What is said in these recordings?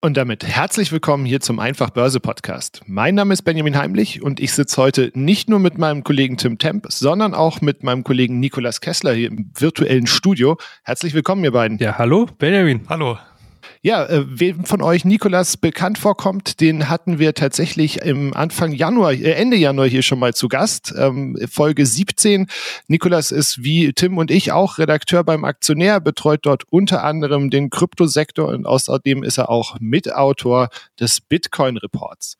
Und damit herzlich willkommen hier zum Einfach Börse Podcast. Mein Name ist Benjamin Heimlich und ich sitze heute nicht nur mit meinem Kollegen Tim Temp, sondern auch mit meinem Kollegen Nikolas Kessler hier im virtuellen Studio. Herzlich willkommen, ihr beiden. Ja, hallo, Benjamin. Hallo. Ja, äh, wem von euch Nikolas bekannt vorkommt, den hatten wir tatsächlich im Anfang Januar, äh, Ende Januar hier schon mal zu Gast. Ähm, Folge 17. Nikolas ist wie Tim und ich auch Redakteur beim Aktionär, betreut dort unter anderem den Kryptosektor und außerdem ist er auch Mitautor des Bitcoin Reports.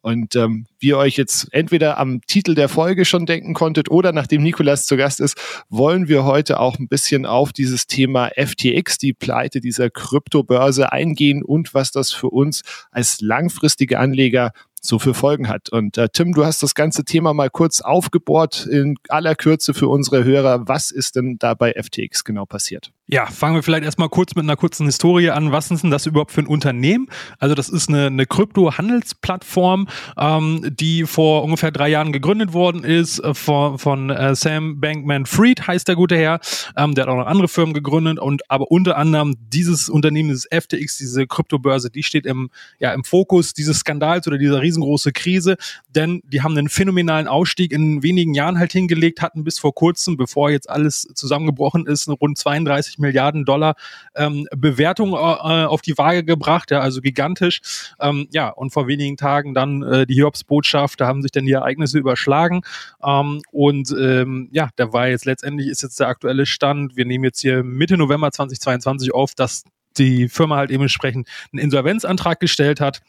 Und ähm, wie ihr euch jetzt entweder am Titel der Folge schon denken konntet oder nachdem Nikolas zu Gast ist, wollen wir heute auch ein bisschen auf dieses Thema FTX, die Pleite dieser Kryptobörse eingehen und was das für uns als langfristige Anleger so für Folgen hat. Und äh, Tim, du hast das ganze Thema mal kurz aufgebohrt in aller Kürze für unsere Hörer. Was ist denn da bei FTX genau passiert? Ja, fangen wir vielleicht erstmal kurz mit einer kurzen Historie an. Was ist denn das überhaupt für ein Unternehmen? Also das ist eine, eine Krypto-Handelsplattform, ähm, die vor ungefähr drei Jahren gegründet worden ist äh, von, von äh, Sam Bankman-Fried, heißt der gute Herr. Ähm, der hat auch noch andere Firmen gegründet und aber unter anderem dieses Unternehmen, dieses FTX, diese Kryptobörse, die steht im, ja, im Fokus dieses Skandals oder dieser riesengroße Krise, denn die haben einen phänomenalen Ausstieg in wenigen Jahren halt hingelegt, hatten bis vor kurzem, bevor jetzt alles zusammengebrochen ist, rund 32 Milliarden Dollar ähm, Bewertung äh, auf die Waage gebracht, ja, also gigantisch. Ähm, ja, und vor wenigen Tagen dann äh, die Hiobsbotschaft, da haben sich dann die Ereignisse überschlagen. Ähm, und ähm, ja, da war jetzt letztendlich ist jetzt der aktuelle Stand. Wir nehmen jetzt hier Mitte November 2022 auf, dass die Firma halt dementsprechend einen Insolvenzantrag gestellt hat.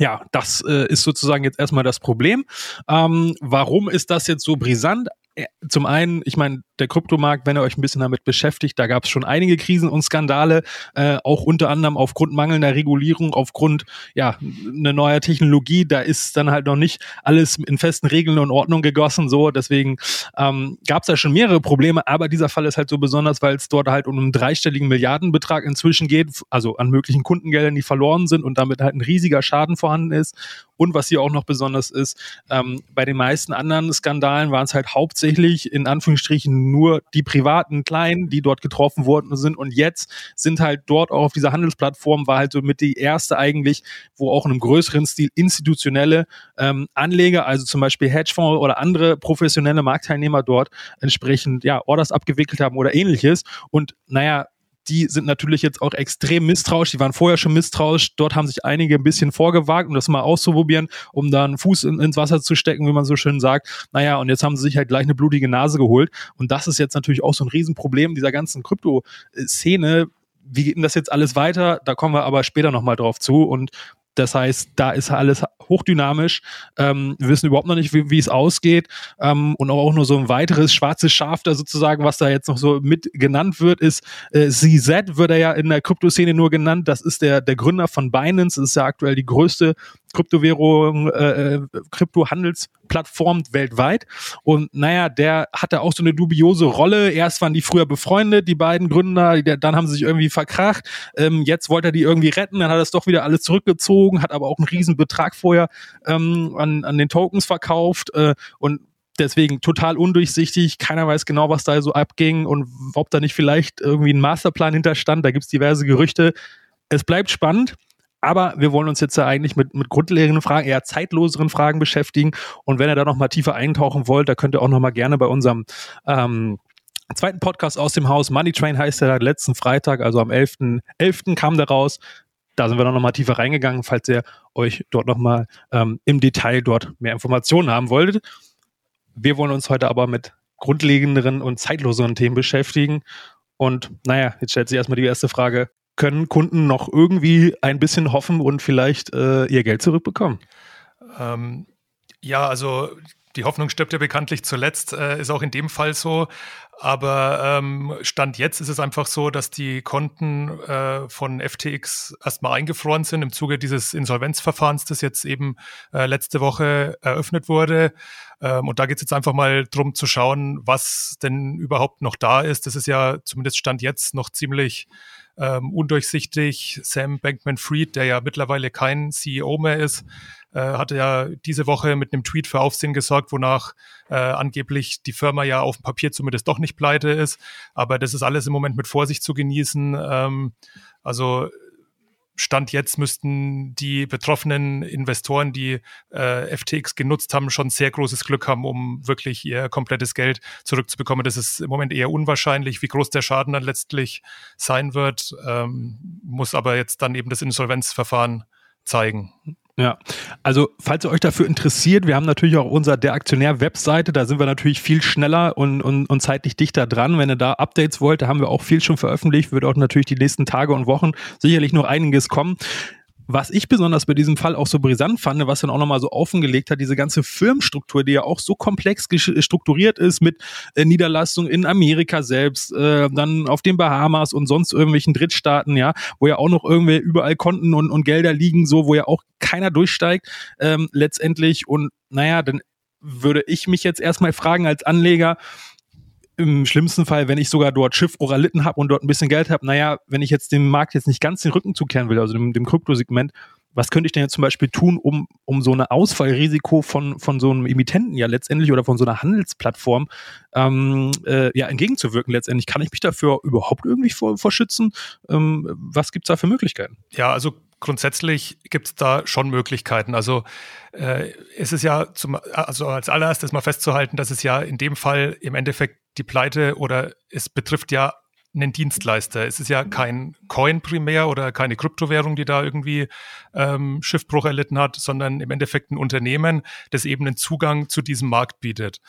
Ja, das äh, ist sozusagen jetzt erstmal das Problem. Ähm, warum ist das jetzt so brisant? Äh, zum einen, ich meine, der Kryptomarkt, wenn ihr euch ein bisschen damit beschäftigt, da gab es schon einige Krisen und Skandale, äh, auch unter anderem aufgrund mangelnder Regulierung, aufgrund ja eine neue Technologie. Da ist dann halt noch nicht alles in festen Regeln und Ordnung gegossen. So, deswegen ähm, gab es da schon mehrere Probleme. Aber dieser Fall ist halt so besonders, weil es dort halt um einen dreistelligen Milliardenbetrag inzwischen geht, also an möglichen Kundengeldern, die verloren sind und damit halt ein riesiger Schaden vorhanden ist. Und was hier auch noch besonders ist, ähm, bei den meisten anderen Skandalen waren es halt hauptsächlich in Anführungsstrichen nur die privaten Kleinen, die dort getroffen worden sind. Und jetzt sind halt dort auch auf dieser Handelsplattform war halt so mit die erste eigentlich, wo auch in einem größeren Stil institutionelle ähm, Anleger, also zum Beispiel Hedgefonds oder andere professionelle Marktteilnehmer dort entsprechend ja Orders abgewickelt haben oder ähnliches. Und naja, die sind natürlich jetzt auch extrem misstrauisch. Die waren vorher schon misstrauisch. Dort haben sich einige ein bisschen vorgewagt, um das mal auszuprobieren, um da einen Fuß in, ins Wasser zu stecken, wie man so schön sagt. Naja, und jetzt haben sie sich halt gleich eine blutige Nase geholt. Und das ist jetzt natürlich auch so ein Riesenproblem dieser ganzen Krypto-Szene. Wie geht denn das jetzt alles weiter? Da kommen wir aber später nochmal drauf zu. Und das heißt, da ist alles hochdynamisch. Ähm, wir wissen überhaupt noch nicht, wie, wie es ausgeht. Ähm, und auch nur so ein weiteres schwarzes Schaf da sozusagen, was da jetzt noch so mit genannt wird, ist äh, CZ, wird er ja in der Kryptoszene nur genannt. Das ist der, der Gründer von Binance. Das ist ja aktuell die größte Kryptowährung, äh, äh, Kryptohandelsplattform weltweit. Und naja, der hatte auch so eine dubiose Rolle. Erst waren die früher befreundet, die beiden Gründer, dann haben sie sich irgendwie verkracht. Ähm, jetzt wollte er die irgendwie retten, dann hat er es doch wieder alles zurückgezogen, hat aber auch einen riesen Betrag vorher ähm, an, an den Tokens verkauft äh, und deswegen total undurchsichtig. Keiner weiß genau, was da so abging und ob da nicht vielleicht irgendwie ein Masterplan hinterstand. Da gibt's diverse Gerüchte. Es bleibt spannend. Aber wir wollen uns jetzt ja eigentlich mit, mit grundlegenden Fragen, eher zeitloseren Fragen beschäftigen. Und wenn ihr da noch mal tiefer eintauchen wollt, da könnt ihr auch noch mal gerne bei unserem ähm, zweiten Podcast aus dem Haus, Money Train heißt der letzten Freitag, also am 11.11. 11. kam der raus. Da sind wir noch mal tiefer reingegangen, falls ihr euch dort noch mal ähm, im Detail dort mehr Informationen haben wolltet. Wir wollen uns heute aber mit grundlegenderen und zeitloseren Themen beschäftigen. Und naja, jetzt stellt sich erstmal die erste Frage, können Kunden noch irgendwie ein bisschen hoffen und vielleicht äh, ihr Geld zurückbekommen? Ähm, ja, also die Hoffnung stirbt ja bekanntlich zuletzt, äh, ist auch in dem Fall so. Aber ähm, Stand jetzt ist es einfach so, dass die Konten äh, von FTX erstmal eingefroren sind im Zuge dieses Insolvenzverfahrens, das jetzt eben äh, letzte Woche eröffnet wurde. Ähm, und da geht es jetzt einfach mal drum zu schauen, was denn überhaupt noch da ist. Das ist ja zumindest Stand jetzt noch ziemlich ähm, undurchsichtig. Sam Bankman-Fried, der ja mittlerweile kein CEO mehr ist, äh, hatte ja diese Woche mit einem Tweet für Aufsehen gesorgt, wonach äh, angeblich die Firma ja auf dem Papier zumindest doch nicht pleite ist. Aber das ist alles im Moment mit Vorsicht zu genießen. Ähm, also Stand jetzt müssten die betroffenen Investoren, die äh, FTX genutzt haben, schon sehr großes Glück haben, um wirklich ihr komplettes Geld zurückzubekommen. Das ist im Moment eher unwahrscheinlich, wie groß der Schaden dann letztlich sein wird, ähm, muss aber jetzt dann eben das Insolvenzverfahren zeigen. Ja, also falls ihr euch dafür interessiert, wir haben natürlich auch unser Der Aktionär-Webseite, da sind wir natürlich viel schneller und, und, und zeitlich dichter dran. Wenn ihr da Updates wollt, da haben wir auch viel schon veröffentlicht, wird auch natürlich die nächsten Tage und Wochen sicherlich noch einiges kommen. Was ich besonders bei diesem Fall auch so brisant fand, was dann auch nochmal so offengelegt hat, diese ganze Firmenstruktur, die ja auch so komplex strukturiert ist mit äh, Niederlassungen in Amerika selbst, äh, dann auf den Bahamas und sonst irgendwelchen Drittstaaten, ja, wo ja auch noch irgendwie überall Konten und, und Gelder liegen, so, wo ja auch keiner durchsteigt, ähm, letztendlich. Und naja, dann würde ich mich jetzt erstmal fragen als Anleger, im schlimmsten Fall, wenn ich sogar dort Schiffbruch erlitten habe und dort ein bisschen Geld habe, naja, wenn ich jetzt dem Markt jetzt nicht ganz den Rücken zukehren will, also dem, dem Kryptosegment, was könnte ich denn jetzt zum Beispiel tun, um, um so eine Ausfallrisiko von, von so einem Emittenten ja letztendlich oder von so einer Handelsplattform ähm, äh, ja entgegenzuwirken letztendlich? Kann ich mich dafür überhaupt irgendwie vor, vor? Ähm, was gibt's da für Möglichkeiten? Ja, also grundsätzlich gibt es da schon Möglichkeiten. Also äh, es ist ja zum, also als allererstes mal festzuhalten, dass es ja in dem Fall im Endeffekt die Pleite oder es betrifft ja einen Dienstleister. Es ist ja kein Coin primär oder keine Kryptowährung, die da irgendwie ähm, Schiffbruch erlitten hat, sondern im Endeffekt ein Unternehmen, das eben einen Zugang zu diesem Markt bietet.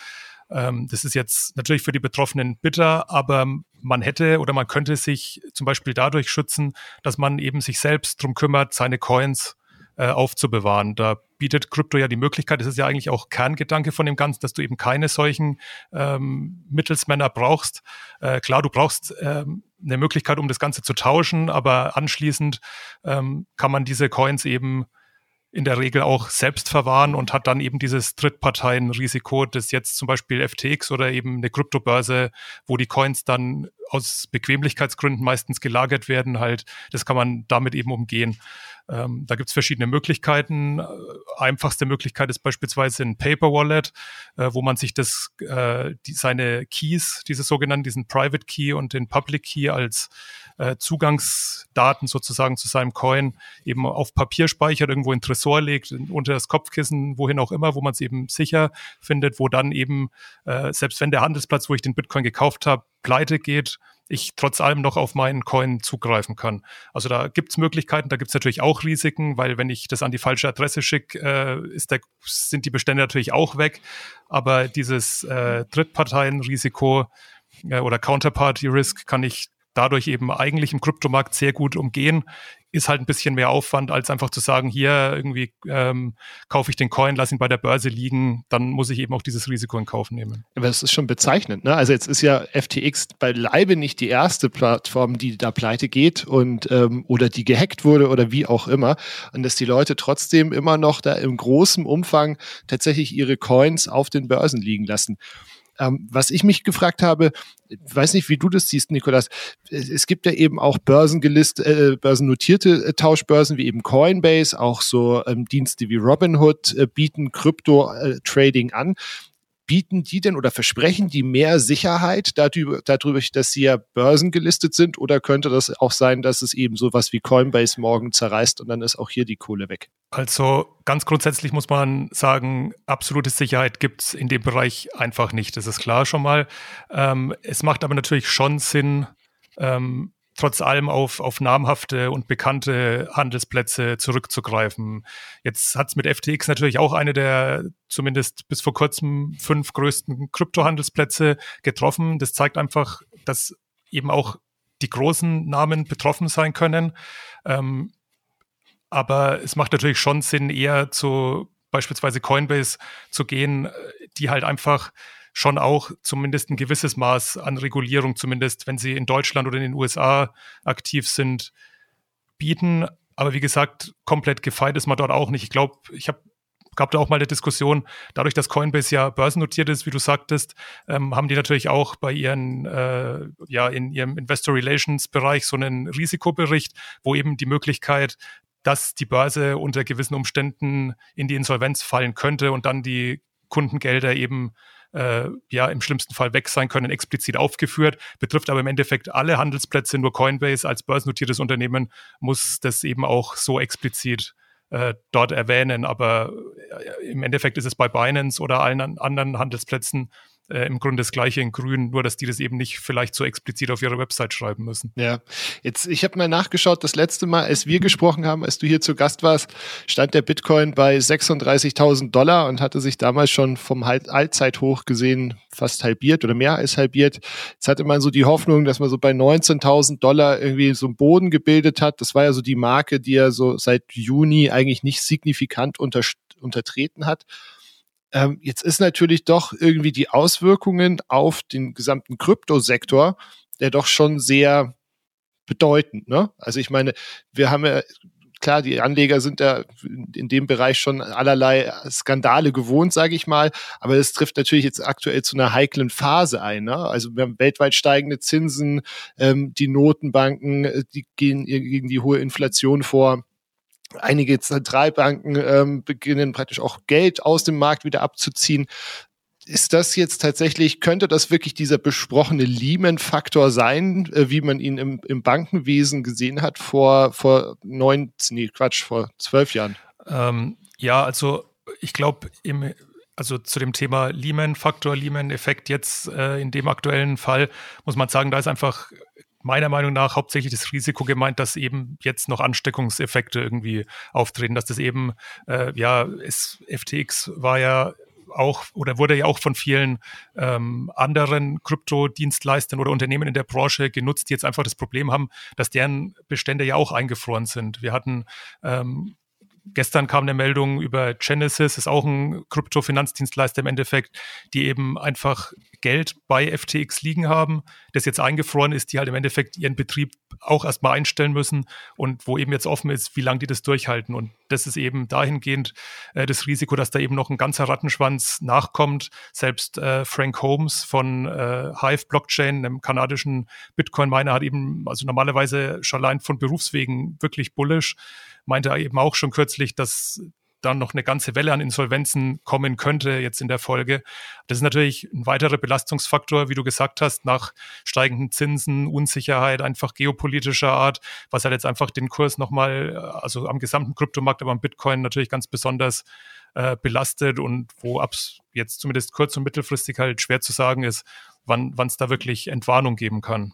Ähm, das ist jetzt natürlich für die Betroffenen bitter, aber man hätte oder man könnte sich zum Beispiel dadurch schützen, dass man eben sich selbst drum kümmert, seine Coins äh, aufzubewahren. Da bietet Krypto ja die Möglichkeit, das ist ja eigentlich auch Kerngedanke von dem Ganzen, dass du eben keine solchen ähm, Mittelsmänner brauchst. Äh, klar, du brauchst ähm, eine Möglichkeit, um das Ganze zu tauschen, aber anschließend ähm, kann man diese Coins eben in der Regel auch selbst verwahren und hat dann eben dieses Drittparteienrisiko, das jetzt zum Beispiel FTX oder eben eine Kryptobörse, wo die Coins dann aus Bequemlichkeitsgründen meistens gelagert werden, halt, das kann man damit eben umgehen. Ähm, da gibt es verschiedene Möglichkeiten. Äh, einfachste Möglichkeit ist beispielsweise ein Paper Wallet, äh, wo man sich das, äh, die, seine Keys, diese sogenannten, diesen Private Key und den Public Key als äh, Zugangsdaten sozusagen zu seinem Coin eben auf Papier speichert, irgendwo in Tresor legt, unter das Kopfkissen, wohin auch immer, wo man es eben sicher findet, wo dann eben, äh, selbst wenn der Handelsplatz, wo ich den Bitcoin gekauft habe, pleite geht, ich trotz allem noch auf meinen Coin zugreifen kann. Also da gibt es Möglichkeiten, da gibt es natürlich auch Risiken, weil wenn ich das an die falsche Adresse schicke, äh, ist der, sind die Bestände natürlich auch weg. Aber dieses äh, Drittparteienrisiko äh, oder Counterparty Risk kann ich dadurch eben eigentlich im Kryptomarkt sehr gut umgehen, ist halt ein bisschen mehr Aufwand, als einfach zu sagen, hier irgendwie ähm, kaufe ich den Coin, lass ihn bei der Börse liegen, dann muss ich eben auch dieses Risiko in Kauf nehmen. Aber das ist schon bezeichnend. Ne? Also jetzt ist ja FTX beileibe nicht die erste Plattform, die da pleite geht und ähm, oder die gehackt wurde oder wie auch immer. Und dass die Leute trotzdem immer noch da im großen Umfang tatsächlich ihre Coins auf den Börsen liegen lassen. Ähm, was ich mich gefragt habe, weiß nicht, wie du das siehst, Nikolas. Es gibt ja eben auch börsengelistete, äh, börsennotierte äh, Tauschbörsen wie eben Coinbase, auch so ähm, Dienste wie Robinhood äh, bieten Krypto-Trading äh, an bieten die denn oder versprechen die mehr Sicherheit darüber, darüber, dass sie ja börsengelistet sind? Oder könnte das auch sein, dass es eben sowas wie Coinbase morgen zerreißt und dann ist auch hier die Kohle weg? Also ganz grundsätzlich muss man sagen, absolute Sicherheit gibt es in dem Bereich einfach nicht. Das ist klar schon mal. Ähm, es macht aber natürlich schon Sinn, ähm, trotz allem auf, auf namhafte und bekannte Handelsplätze zurückzugreifen. Jetzt hat es mit FTX natürlich auch eine der zumindest bis vor kurzem fünf größten Kryptohandelsplätze getroffen. Das zeigt einfach, dass eben auch die großen Namen betroffen sein können. Ähm, aber es macht natürlich schon Sinn, eher zu beispielsweise Coinbase zu gehen, die halt einfach schon auch zumindest ein gewisses Maß an Regulierung, zumindest wenn sie in Deutschland oder in den USA aktiv sind, bieten. Aber wie gesagt, komplett gefeit ist man dort auch nicht. Ich glaube, ich habe gab da auch mal eine Diskussion, dadurch, dass Coinbase ja börsennotiert ist, wie du sagtest, ähm, haben die natürlich auch bei ihren, äh, ja, in ihrem Investor Relations Bereich so einen Risikobericht, wo eben die Möglichkeit, dass die Börse unter gewissen Umständen in die Insolvenz fallen könnte und dann die Kundengelder eben äh, ja im schlimmsten Fall weg sein können, explizit aufgeführt, betrifft aber im Endeffekt alle Handelsplätze, nur Coinbase als börsennotiertes Unternehmen muss das eben auch so explizit äh, dort erwähnen. Aber äh, im Endeffekt ist es bei Binance oder allen anderen Handelsplätzen äh, im Grunde das gleiche in Grün, nur dass die das eben nicht vielleicht so explizit auf ihre Website schreiben müssen. Ja, jetzt ich habe mal nachgeschaut, das letzte Mal, als wir gesprochen haben, als du hier zu Gast warst, stand der Bitcoin bei 36.000 Dollar und hatte sich damals schon vom Allzeithoch gesehen fast halbiert oder mehr als halbiert. Jetzt hatte man so die Hoffnung, dass man so bei 19.000 Dollar irgendwie so einen Boden gebildet hat. Das war ja so die Marke, die er so seit Juni eigentlich nicht signifikant unter, untertreten hat. Ähm, jetzt ist natürlich doch irgendwie die Auswirkungen auf den gesamten Kryptosektor, der doch schon sehr bedeutend. Ne? Also ich meine, wir haben ja klar, die Anleger sind ja in dem Bereich schon allerlei Skandale gewohnt, sage ich mal. Aber es trifft natürlich jetzt aktuell zu einer heiklen Phase ein. Ne? Also wir haben weltweit steigende Zinsen, ähm, die Notenbanken, äh, die gehen gegen die hohe Inflation vor. Einige Zentralbanken ähm, beginnen praktisch auch Geld aus dem Markt wieder abzuziehen. Ist das jetzt tatsächlich, könnte das wirklich dieser besprochene Lehman-Faktor sein, äh, wie man ihn im, im Bankenwesen gesehen hat vor, vor neun, nee, Quatsch, vor zwölf Jahren? Ähm, ja, also ich glaube, im also zu dem Thema Lehman-Faktor, Lehman-Effekt jetzt äh, in dem aktuellen Fall muss man sagen, da ist einfach meiner Meinung nach hauptsächlich das Risiko gemeint, dass eben jetzt noch Ansteckungseffekte irgendwie auftreten, dass das eben, äh, ja, es, FTX war ja auch oder wurde ja auch von vielen ähm, anderen Kryptodienstleistern oder Unternehmen in der Branche genutzt, die jetzt einfach das Problem haben, dass deren Bestände ja auch eingefroren sind. Wir hatten ähm, Gestern kam eine Meldung über Genesis, ist auch ein Kryptofinanzdienstleister im Endeffekt, die eben einfach Geld bei FTX liegen haben, das jetzt eingefroren ist, die halt im Endeffekt ihren Betrieb auch erstmal einstellen müssen und wo eben jetzt offen ist, wie lange die das durchhalten. Und das ist eben dahingehend äh, das Risiko, dass da eben noch ein ganzer Rattenschwanz nachkommt. Selbst äh, Frank Holmes von äh, Hive Blockchain, einem kanadischen Bitcoin-Miner, hat eben, also normalerweise schon allein von Berufswegen wirklich bullish meinte er eben auch schon kürzlich, dass dann noch eine ganze Welle an Insolvenzen kommen könnte jetzt in der Folge. Das ist natürlich ein weiterer Belastungsfaktor, wie du gesagt hast, nach steigenden Zinsen, Unsicherheit, einfach geopolitischer Art, was halt jetzt einfach den Kurs nochmal, also am gesamten Kryptomarkt, aber am Bitcoin natürlich ganz besonders äh, belastet und wo ab jetzt zumindest kurz- und mittelfristig halt schwer zu sagen ist, wann es da wirklich Entwarnung geben kann.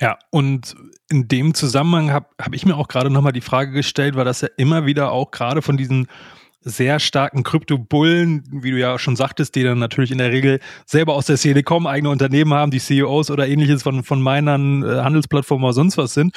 Ja, und in dem Zusammenhang habe hab ich mir auch gerade nochmal die Frage gestellt, weil das ja immer wieder auch gerade von diesen sehr starken Krypto-Bullen, wie du ja schon sagtest, die dann natürlich in der Regel selber aus der Szene kommen, eigene Unternehmen haben, die CEOs oder ähnliches von, von Minern, äh, Handelsplattformen oder sonst was sind.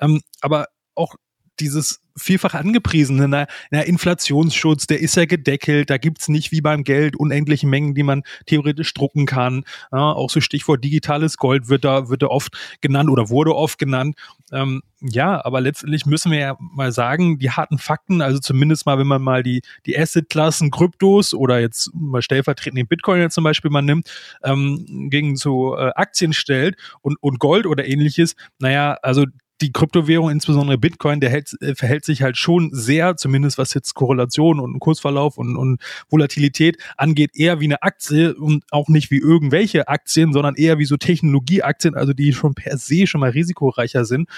Ähm, aber auch dieses vielfach angepriesene, na, na, Inflationsschutz, der ist ja gedeckelt, da gibt's nicht wie beim Geld unendliche Mengen, die man theoretisch drucken kann. Ja, auch so Stichwort digitales Gold wird da, wird da oft genannt oder wurde oft genannt. Ähm, ja, aber letztendlich müssen wir ja mal sagen, die harten Fakten, also zumindest mal, wenn man mal die, die Asset-Klassen Kryptos oder jetzt mal stellvertretend den Bitcoin jetzt zum Beispiel mal nimmt, ähm, gegen so äh, Aktien stellt und, und Gold oder ähnliches, naja, also die Kryptowährung, insbesondere Bitcoin, der hält, äh, verhält sich halt schon sehr, zumindest was jetzt Korrelation und Kursverlauf und, und Volatilität angeht, eher wie eine Aktie und auch nicht wie irgendwelche Aktien, sondern eher wie so Technologieaktien, also die schon per se schon mal risikoreicher sind.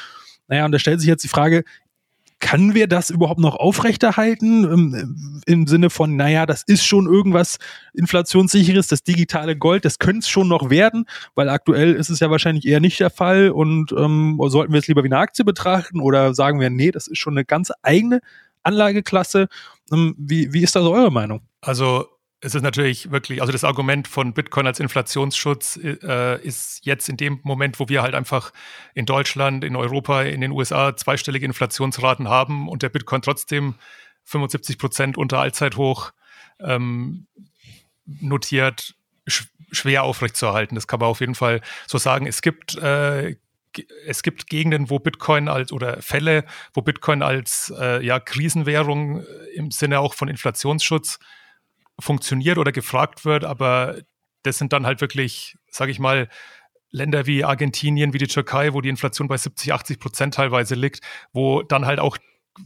Naja, und da stellt sich jetzt die Frage, kann wir das überhaupt noch aufrechterhalten im, im Sinne von, naja, das ist schon irgendwas inflationssicheres, das digitale Gold, das könnte es schon noch werden, weil aktuell ist es ja wahrscheinlich eher nicht der Fall und ähm, sollten wir es lieber wie eine Aktie betrachten oder sagen wir, nee, das ist schon eine ganz eigene Anlageklasse. Ähm, wie, wie ist da so eure Meinung? Also es ist natürlich wirklich, also das Argument von Bitcoin als Inflationsschutz äh, ist jetzt in dem Moment, wo wir halt einfach in Deutschland, in Europa, in den USA zweistellige Inflationsraten haben und der Bitcoin trotzdem 75 Prozent unter Allzeithoch ähm, notiert, schwer aufrechtzuerhalten. Das kann man auf jeden Fall so sagen. Es gibt äh, es gibt Gegenden, wo Bitcoin als oder Fälle, wo Bitcoin als äh, ja, Krisenwährung im Sinne auch von Inflationsschutz funktioniert oder gefragt wird, aber das sind dann halt wirklich, sage ich mal, Länder wie Argentinien, wie die Türkei, wo die Inflation bei 70, 80 Prozent teilweise liegt, wo dann halt auch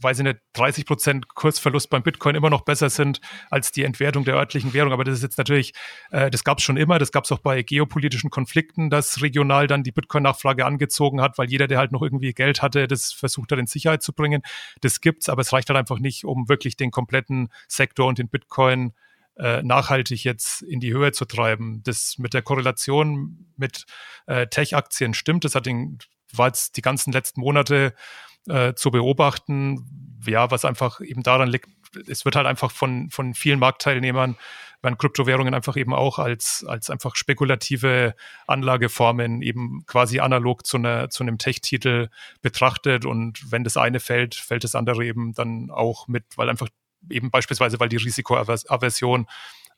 weiß ich nicht, 30 Prozent Kursverlust beim Bitcoin immer noch besser sind als die Entwertung der örtlichen Währung. Aber das ist jetzt natürlich, äh, das gab es schon immer, das gab es auch bei geopolitischen Konflikten, dass regional dann die Bitcoin-Nachfrage angezogen hat, weil jeder, der halt noch irgendwie Geld hatte, das versucht hat in Sicherheit zu bringen. Das gibt's, aber es reicht halt einfach nicht, um wirklich den kompletten Sektor und den Bitcoin äh, nachhaltig jetzt in die Höhe zu treiben. Das mit der Korrelation mit äh, Tech-Aktien stimmt. Das hat den, war jetzt die ganzen letzten Monate äh, zu beobachten. Ja, was einfach eben daran liegt, es wird halt einfach von, von vielen Marktteilnehmern werden Kryptowährungen einfach eben auch als, als einfach spekulative Anlageformen eben quasi analog zu, einer, zu einem Tech-Titel betrachtet. Und wenn das eine fällt, fällt das andere eben dann auch mit, weil einfach eben beispielsweise, weil die Risikoaversion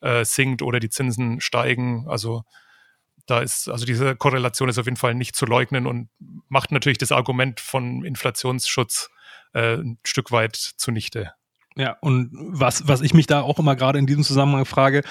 äh, sinkt oder die Zinsen steigen. Also da ist, also diese Korrelation ist auf jeden Fall nicht zu leugnen und macht natürlich das Argument von Inflationsschutz äh, ein Stück weit zunichte. Ja, und was, was ich mich da auch immer gerade in diesem Zusammenhang frage,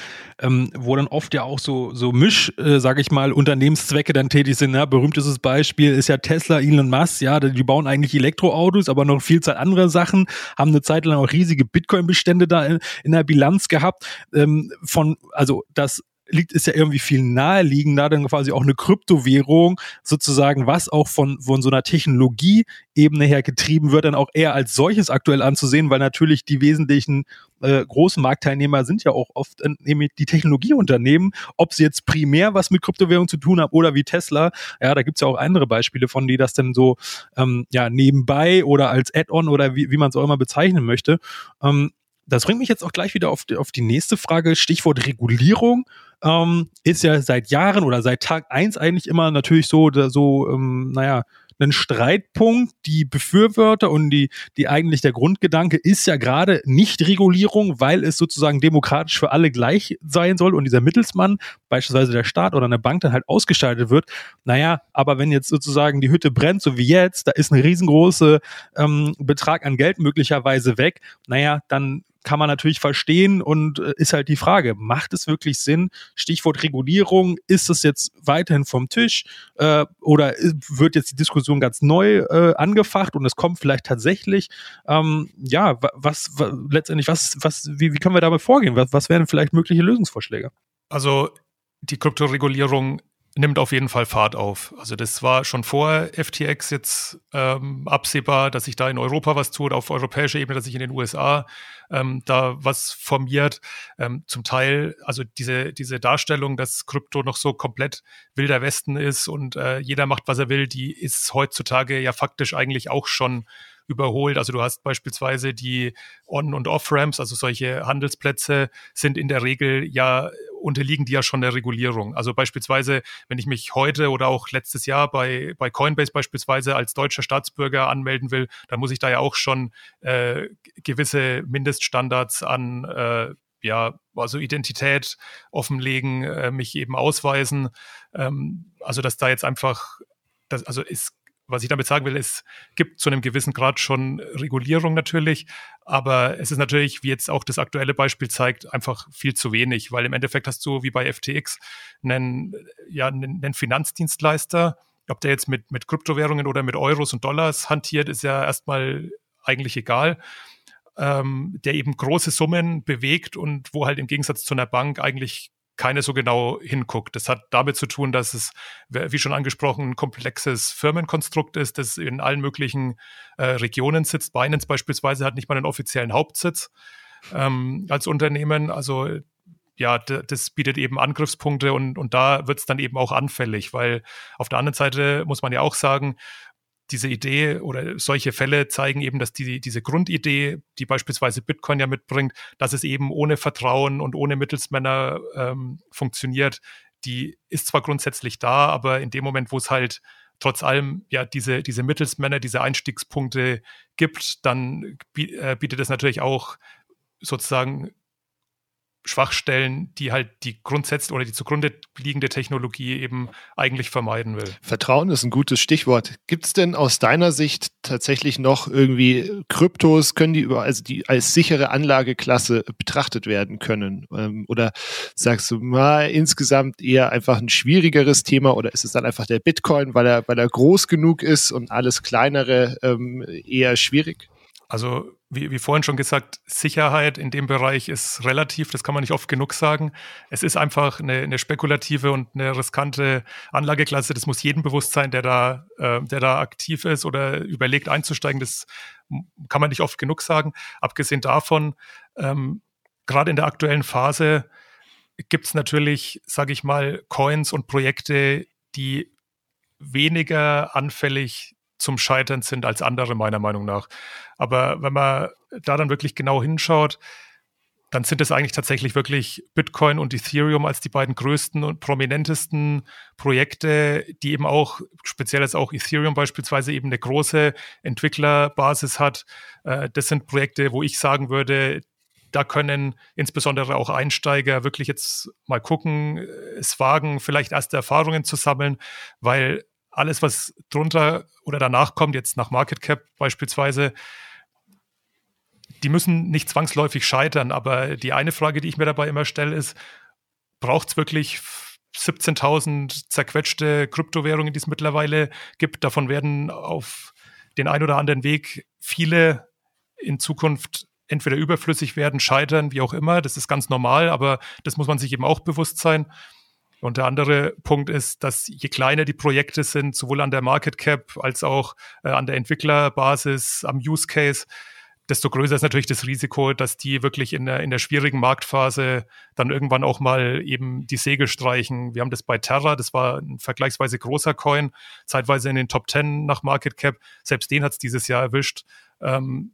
ähm, wo dann oft ja auch so, so Misch, äh, sage ich mal, Unternehmenszwecke dann tätig sind. Ne? Berühmtestes Beispiel ist ja Tesla, Elon Musk, ja, die bauen eigentlich Elektroautos, aber noch viel Zeit andere Sachen, haben eine Zeit lang auch riesige Bitcoin-Bestände da in, in der Bilanz gehabt. Ähm, von, also das liegt, ist ja irgendwie viel naheliegender, dann quasi auch eine Kryptowährung sozusagen, was auch von, von so einer Technologieebene her getrieben wird, dann auch eher als solches aktuell anzusehen, weil natürlich die wesentlichen äh, großen Marktteilnehmer sind ja auch oft äh, nämlich die Technologieunternehmen, ob sie jetzt primär was mit Kryptowährung zu tun haben oder wie Tesla, ja, da gibt's ja auch andere Beispiele von, die das dann so ähm, ja nebenbei oder als Add-on oder wie, wie man es auch immer bezeichnen möchte. Ähm, das bringt mich jetzt auch gleich wieder auf die, auf die nächste Frage, Stichwort Regulierung ähm, ist ja seit Jahren oder seit Tag eins eigentlich immer natürlich so, so ähm, naja, ein Streitpunkt. Die Befürworter und die, die eigentlich der Grundgedanke ist ja gerade nicht Regulierung, weil es sozusagen demokratisch für alle gleich sein soll und dieser Mittelsmann, beispielsweise der Staat oder eine Bank, dann halt ausgestaltet wird. Naja, aber wenn jetzt sozusagen die Hütte brennt, so wie jetzt, da ist ein riesengroßer ähm, Betrag an Geld möglicherweise weg, naja, dann kann man natürlich verstehen und äh, ist halt die Frage, macht es wirklich Sinn? Stichwort Regulierung, ist es jetzt weiterhin vom Tisch äh, oder wird jetzt die Diskussion ganz neu äh, angefacht und es kommt vielleicht tatsächlich, ähm, ja, was, was letztendlich, was, was, wie, wie können wir damit vorgehen? Was, was wären vielleicht mögliche Lösungsvorschläge? Also die Kryptoregulierung nimmt auf jeden Fall Fahrt auf. Also das war schon vor FTX jetzt ähm, absehbar, dass sich da in Europa was tut, auf europäischer Ebene, dass sich in den USA ähm, da was formiert. Ähm, zum Teil, also diese, diese Darstellung, dass Krypto noch so komplett wilder Westen ist und äh, jeder macht, was er will, die ist heutzutage ja faktisch eigentlich auch schon überholt. Also du hast beispielsweise die On- und Off-Ramps, also solche Handelsplätze sind in der Regel ja unterliegen die ja schon der Regulierung. Also beispielsweise, wenn ich mich heute oder auch letztes Jahr bei, bei Coinbase beispielsweise als deutscher Staatsbürger anmelden will, dann muss ich da ja auch schon äh, gewisse Mindeststandards an äh, ja, also Identität offenlegen, äh, mich eben ausweisen. Ähm, also dass da jetzt einfach, das, also ist was ich damit sagen will, es gibt zu einem gewissen Grad schon Regulierung natürlich, aber es ist natürlich, wie jetzt auch das aktuelle Beispiel zeigt, einfach viel zu wenig, weil im Endeffekt hast du wie bei FTX einen, ja, einen, Finanzdienstleister, ob der jetzt mit, mit Kryptowährungen oder mit Euros und Dollars hantiert, ist ja erstmal eigentlich egal. Ähm, der eben große Summen bewegt und wo halt im Gegensatz zu einer Bank eigentlich keiner so genau hinguckt. Das hat damit zu tun, dass es, wie schon angesprochen, ein komplexes Firmenkonstrukt ist, das in allen möglichen äh, Regionen sitzt. Binance beispielsweise hat nicht mal einen offiziellen Hauptsitz ähm, als Unternehmen. Also ja, das bietet eben Angriffspunkte und, und da wird es dann eben auch anfällig, weil auf der anderen Seite muss man ja auch sagen, diese Idee oder solche Fälle zeigen eben, dass die, diese Grundidee, die beispielsweise Bitcoin ja mitbringt, dass es eben ohne Vertrauen und ohne Mittelsmänner ähm, funktioniert, die ist zwar grundsätzlich da, aber in dem Moment, wo es halt trotz allem ja diese, diese Mittelsmänner, diese Einstiegspunkte gibt, dann äh, bietet es natürlich auch sozusagen Schwachstellen, die halt die grundsätzlich oder die zugrunde liegende Technologie eben eigentlich vermeiden will. Vertrauen ist ein gutes Stichwort. Gibt es denn aus deiner Sicht tatsächlich noch irgendwie Kryptos, können die über, also die als sichere Anlageklasse betrachtet werden können? Ähm, oder sagst du mal insgesamt eher einfach ein schwierigeres Thema oder ist es dann einfach der Bitcoin, weil er, weil er groß genug ist und alles kleinere ähm, eher schwierig? Also wie, wie vorhin schon gesagt, Sicherheit in dem Bereich ist relativ, das kann man nicht oft genug sagen. Es ist einfach eine, eine spekulative und eine riskante Anlageklasse. Das muss jedem bewusst sein, der da, äh, der da aktiv ist oder überlegt einzusteigen. Das kann man nicht oft genug sagen. Abgesehen davon, ähm, gerade in der aktuellen Phase gibt es natürlich, sage ich mal, Coins und Projekte, die weniger anfällig zum Scheitern sind als andere, meiner Meinung nach. Aber wenn man da dann wirklich genau hinschaut, dann sind es eigentlich tatsächlich wirklich Bitcoin und Ethereum als die beiden größten und prominentesten Projekte, die eben auch, speziell jetzt auch Ethereum beispielsweise, eben eine große Entwicklerbasis hat. Äh, das sind Projekte, wo ich sagen würde, da können insbesondere auch Einsteiger wirklich jetzt mal gucken, es wagen, vielleicht erste Erfahrungen zu sammeln, weil alles, was drunter oder danach kommt, jetzt nach Market Cap beispielsweise, die müssen nicht zwangsläufig scheitern. Aber die eine Frage, die ich mir dabei immer stelle, ist, braucht es wirklich 17.000 zerquetschte Kryptowährungen, die es mittlerweile gibt? Davon werden auf den ein oder anderen Weg viele in Zukunft entweder überflüssig werden, scheitern, wie auch immer. Das ist ganz normal, aber das muss man sich eben auch bewusst sein. Und der andere Punkt ist, dass je kleiner die Projekte sind, sowohl an der Market Cap als auch äh, an der Entwicklerbasis, am Use Case, desto größer ist natürlich das Risiko, dass die wirklich in der, in der schwierigen Marktphase dann irgendwann auch mal eben die Segel streichen. Wir haben das bei Terra, das war ein vergleichsweise großer Coin, zeitweise in den Top 10 nach Market Cap. Selbst den hat es dieses Jahr erwischt. Ähm,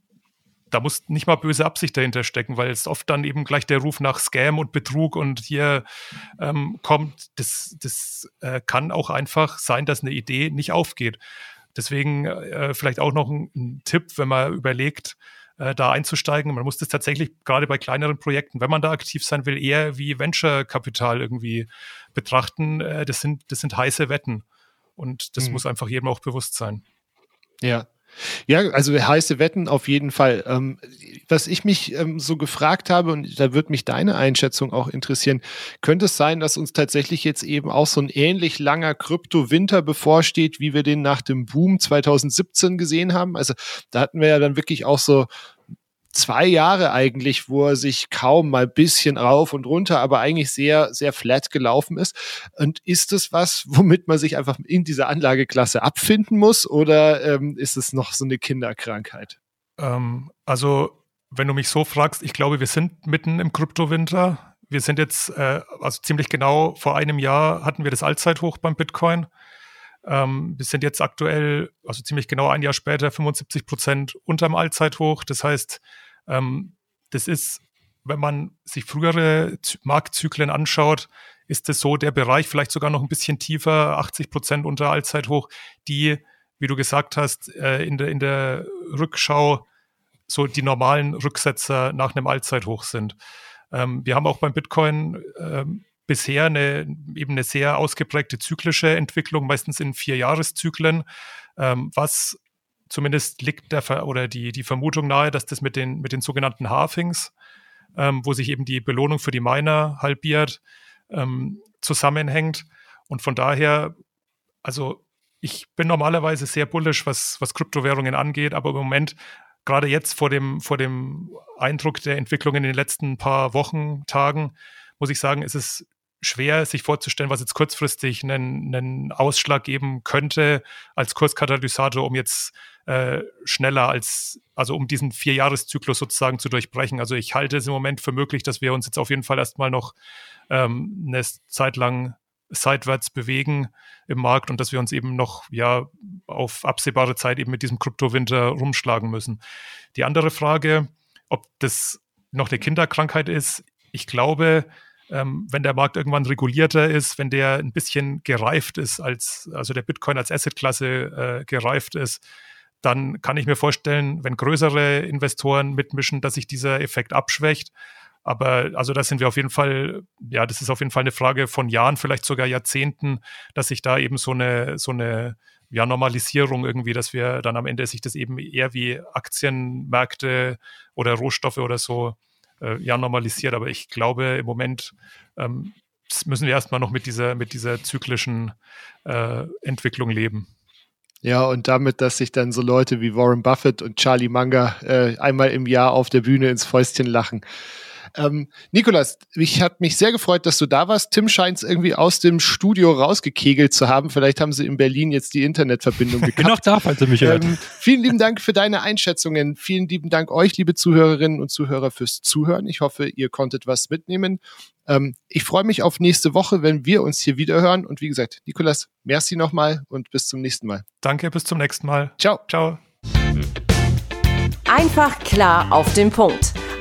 da muss nicht mal böse Absicht dahinter stecken, weil es oft dann eben gleich der Ruf nach Scam und Betrug und hier ähm, kommt. Das, das äh, kann auch einfach sein, dass eine Idee nicht aufgeht. Deswegen äh, vielleicht auch noch ein, ein, Tipp, wenn man überlegt, äh, da einzusteigen. Man muss das tatsächlich gerade bei kleineren Projekten, wenn man da aktiv sein will, eher wie Venture-Kapital irgendwie betrachten. Äh, das, sind, das sind heiße Wetten. Und das mhm. muss einfach jedem auch bewusst sein. Ja, ja, also heiße Wetten auf jeden Fall. Ähm, was ich mich ähm, so gefragt habe, und da wird mich deine Einschätzung auch interessieren, könnte es sein, dass uns tatsächlich jetzt eben auch so ein ähnlich langer Krypto-Winter bevorsteht, wie wir den nach dem Boom 2017 gesehen haben? Also da hatten wir ja dann wirklich auch so zwei Jahre eigentlich, wo er sich kaum mal bisschen rauf und runter, aber eigentlich sehr, sehr flat gelaufen ist. Und ist es was, womit man sich einfach in dieser Anlageklasse abfinden muss oder ähm, ist es noch so eine Kinderkrankheit? Ähm, also, wenn du mich so fragst, ich glaube, wir sind mitten im Kryptowinter. Wir sind jetzt, äh, also ziemlich genau vor einem Jahr hatten wir das Allzeithoch beim Bitcoin. Ähm, wir sind jetzt aktuell, also ziemlich genau ein Jahr später, 75 Prozent unterm Allzeithoch. Das heißt, ähm, das ist, wenn man sich frühere Marktzyklen anschaut, ist es so der Bereich vielleicht sogar noch ein bisschen tiefer, 80 Prozent unter Allzeithoch, die, wie du gesagt hast, äh, in, der, in der Rückschau so die normalen Rücksetzer nach einem Allzeithoch sind. Ähm, wir haben auch beim Bitcoin ähm, bisher eine, eben eine sehr ausgeprägte zyklische Entwicklung, meistens in Vierjahreszyklen, ähm, was zumindest liegt der oder die, die Vermutung nahe, dass das mit den, mit den sogenannten Halvings, ähm, wo sich eben die Belohnung für die Miner halbiert, ähm, zusammenhängt. Und von daher, also ich bin normalerweise sehr bullisch, was, was Kryptowährungen angeht, aber im Moment, gerade jetzt vor dem, vor dem Eindruck der Entwicklung in den letzten paar Wochen, Tagen, muss ich sagen, ist es schwer, sich vorzustellen, was jetzt kurzfristig einen, einen Ausschlag geben könnte als Kurskatalysator, um jetzt äh, schneller als, also um diesen Vierjahreszyklus sozusagen zu durchbrechen. Also ich halte es im Moment für möglich, dass wir uns jetzt auf jeden Fall erstmal noch ähm, eine Zeit lang seitwärts bewegen im Markt und dass wir uns eben noch ja auf absehbare Zeit eben mit diesem Kryptowinter rumschlagen müssen. Die andere Frage, ob das noch eine Kinderkrankheit ist, ich glaube, ähm, wenn der Markt irgendwann regulierter ist, wenn der ein bisschen gereift ist, als, also der Bitcoin als Assetklasse äh, gereift ist, dann kann ich mir vorstellen, wenn größere Investoren mitmischen, dass sich dieser Effekt abschwächt. Aber also das sind wir auf jeden Fall, ja, das ist auf jeden Fall eine Frage von Jahren, vielleicht sogar Jahrzehnten, dass sich da eben so eine, so eine ja, Normalisierung irgendwie, dass wir dann am Ende sich das eben eher wie Aktienmärkte oder Rohstoffe oder so äh, ja normalisiert. Aber ich glaube, im Moment ähm, müssen wir erstmal noch mit dieser, mit dieser zyklischen äh, Entwicklung leben. Ja, und damit, dass sich dann so Leute wie Warren Buffett und Charlie Munger äh, einmal im Jahr auf der Bühne ins Fäustchen lachen. Ähm, Nikolas, ich habe mich sehr gefreut, dass du da warst. Tim scheint es irgendwie aus dem Studio rausgekegelt zu haben. Vielleicht haben sie in Berlin jetzt die Internetverbindung gekappt. Bin noch da, falls ihr mich hört. Ähm, vielen lieben Dank für deine Einschätzungen. Vielen lieben Dank euch, liebe Zuhörerinnen und Zuhörer, fürs Zuhören. Ich hoffe, ihr konntet was mitnehmen. Ähm, ich freue mich auf nächste Woche, wenn wir uns hier wieder hören. Und wie gesagt, Nikolas, merci nochmal und bis zum nächsten Mal. Danke, bis zum nächsten Mal. Ciao. Ciao. Einfach klar auf den Punkt.